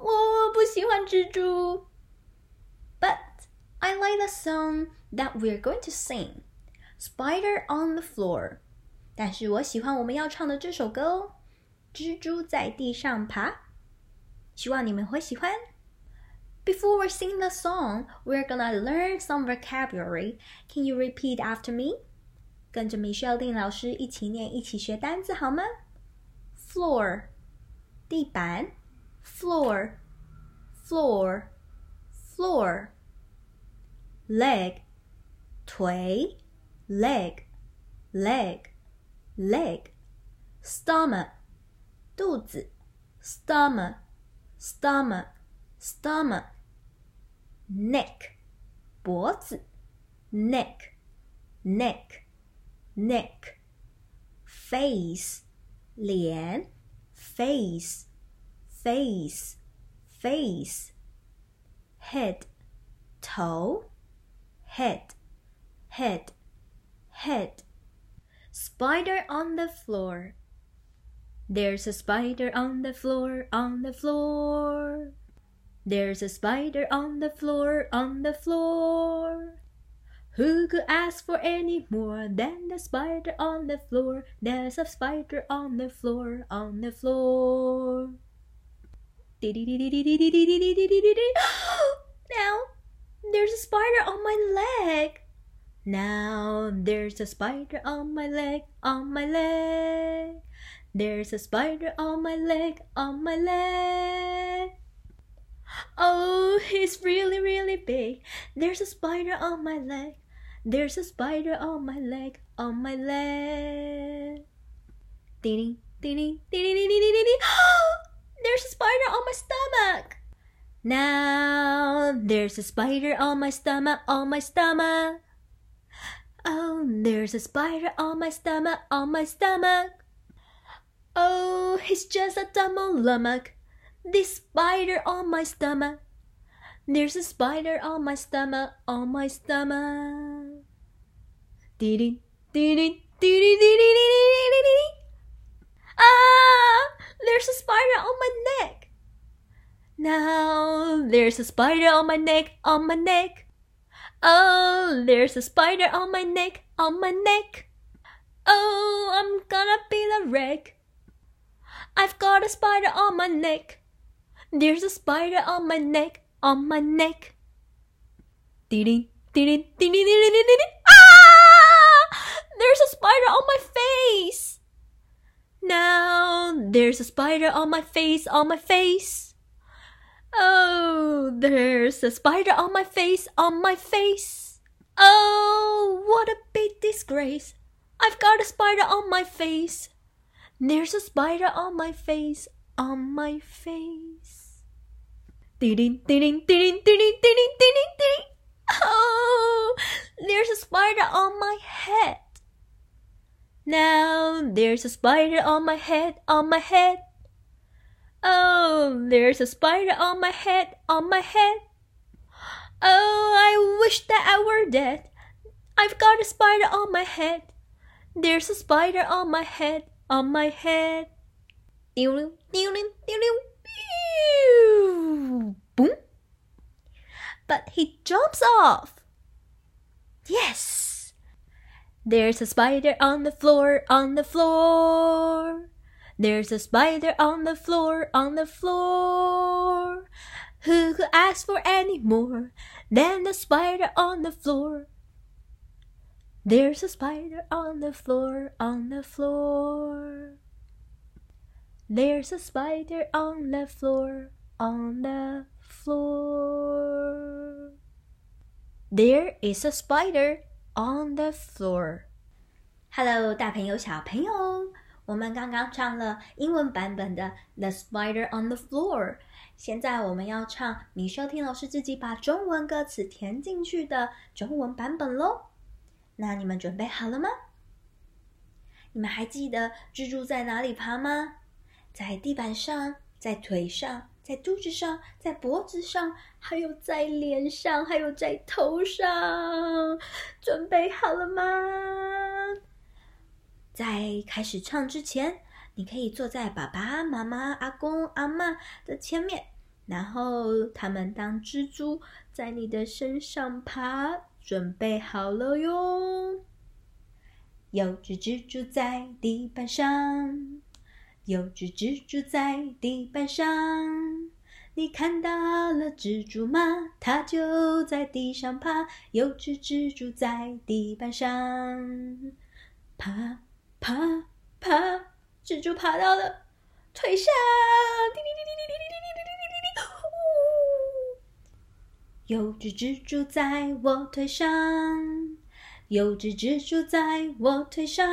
我不喜欢蜘蛛。But I like the song that we're going to sing, Spider on the Floor。但是我喜欢我们要唱的这首歌哦，《蜘蛛在地上爬》。希望你们会喜欢。Before we sing the song, we're gonna learn some vocabulary. Can you repeat after me? 跟着 Michelle Ting 老师一起念，一起学单词好吗？Floor，地板。；floor，floor，floor。Leg，腿；leg，leg，leg。Stomach，肚子；stomach，stomach，stomach。neck 脖子，neck neck neck face 脸，face face face head 头，head head head spider on the floor there's a spider on the floor on the floor there's a spider on the floor, on the floor. Who could ask for any more than the spider on the floor? There's a spider on the floor, on the floor. Now there's a spider on my leg. Now there's a spider on my leg, on my leg. There's a spider on my leg, on my leg. Oh, he's really, really big. There's a spider on my leg. There's a spider on my leg, on my leg. Ding, ding, ding, ding, ding, ding, ding, ding. Oh, there's a spider on my stomach. Now there's a spider on my stomach, on my stomach. Oh, there's a spider on my stomach, on my stomach. Oh, he's just a dumb old lummock. This spider on my stomach. There's a spider on my stomach, on my stomach. Dee-dee, dee-dee, dee-dee, dee-dee, dee-dee, dee-dee. Ah! There's a spider on my neck. Now there's a spider on my neck, on my neck. Oh, there's a spider on my neck, on my neck. Oh, I'm gonna be the wreck. I've got a spider on my neck. There's a spider on my neck, on my neck. Ding ding ding ding ding ding ding ding ding. Ah! There's a spider on my face. Now there's a spider on my face, on my face. Oh, there's a spider on my face, on my face. Oh, what a big disgrace. I've got a spider on my face. There's a spider on my face, on my face. Ding ding ding ding ding ding ding ding. Oh, there's a spider on my head. Now there's a spider on my head, on my head. Oh, there's a spider on my head, on my head. Oh, I wish that I were dead. I've got a spider on my head. There's a spider on my head, on my head. Boom. But he jumps off. Yes. There's a spider on the floor, on the floor. There's a spider on the floor, on the floor. Who could ask for any more than the spider on the floor? There's a spider on the floor, on the floor. There's a spider on the floor, on the floor. There is a spider on the floor. Hello，大朋友、小朋友，我们刚刚唱了英文版本的《The Spider on the Floor》。现在我们要唱米修听老师自己把中文歌词填进去的中文版本喽。那你们准备好了吗？你们还记得蜘蛛在哪里爬吗？在地板上，在腿上，在肚子上，在脖子上，还有在脸上，还有在头上。准备好了吗？在开始唱之前，你可以坐在爸爸妈妈、阿公、阿妈的前面，然后他们当蜘蛛在你的身上爬。准备好了哟！有只蜘蛛在地板上，有只蜘蛛在地板上。你看到了蜘蛛吗？它就在地上爬。有只蜘蛛在地板上，爬爬爬，蜘蛛爬到了腿上，滴滴滴滴滴滴滴滴滴滴滴滴，呜！有只蜘蛛在我腿上，有只蜘蛛在我腿上，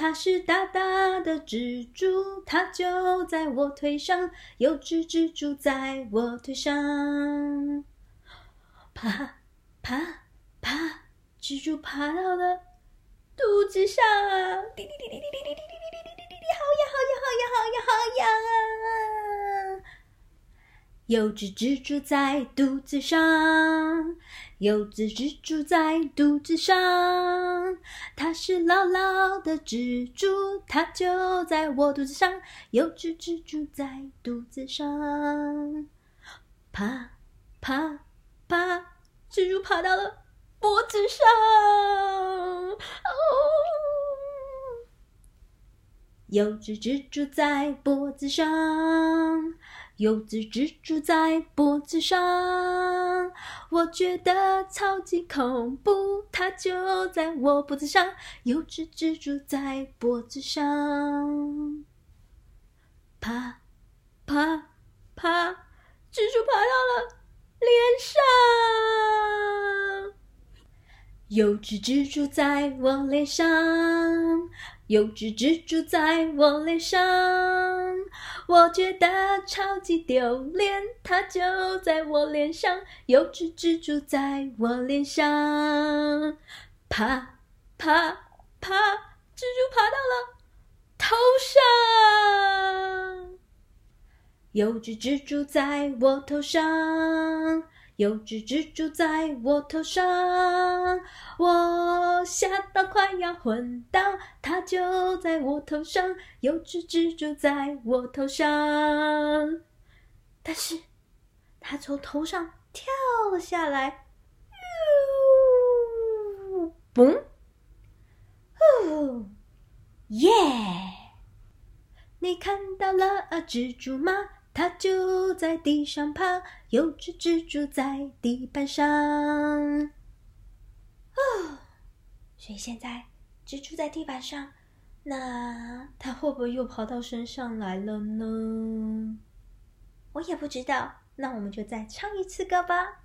它是大大的蜘蛛，它就在我腿上。有只蜘蛛在我腿上，爬爬爬，蜘蛛爬到了肚子上，滴滴滴滴滴滴滴滴滴滴滴滴滴，好呀好呀好痒好痒好痒啊！有只蜘蛛在肚子上，有只蜘蛛在肚子上，它是牢牢的蜘蛛，它就在我肚子上。有只蜘蛛在肚子上，爬爬爬，蜘蛛爬到了脖子上。哦，有只蜘蛛在脖子上。有只蜘蛛在脖子上，我觉得超级恐怖，它就在我脖子上。有只蜘蛛在脖子上，爬爬爬，蜘蛛爬到了脸上。有只蜘蛛在我脸上。有只蜘蛛在我脸上，我觉得超级丢脸，它就在我脸上。有只蜘蛛在我脸上，爬爬爬，蜘蛛爬到了头上。有只蜘蛛在我头上。有只蜘蛛在我头上，我吓到快要昏倒，它就在我头上。有只蜘蛛在我头上，但是它从头上跳了下来，呜，嘣，哦，耶！你看到了蜘蛛吗？它就在地上爬，有只蜘蛛在地板上。哦，所以现在蜘蛛在地板上，那它会不会又跑到身上来了呢？我也不知道。那我们就再唱一次歌吧。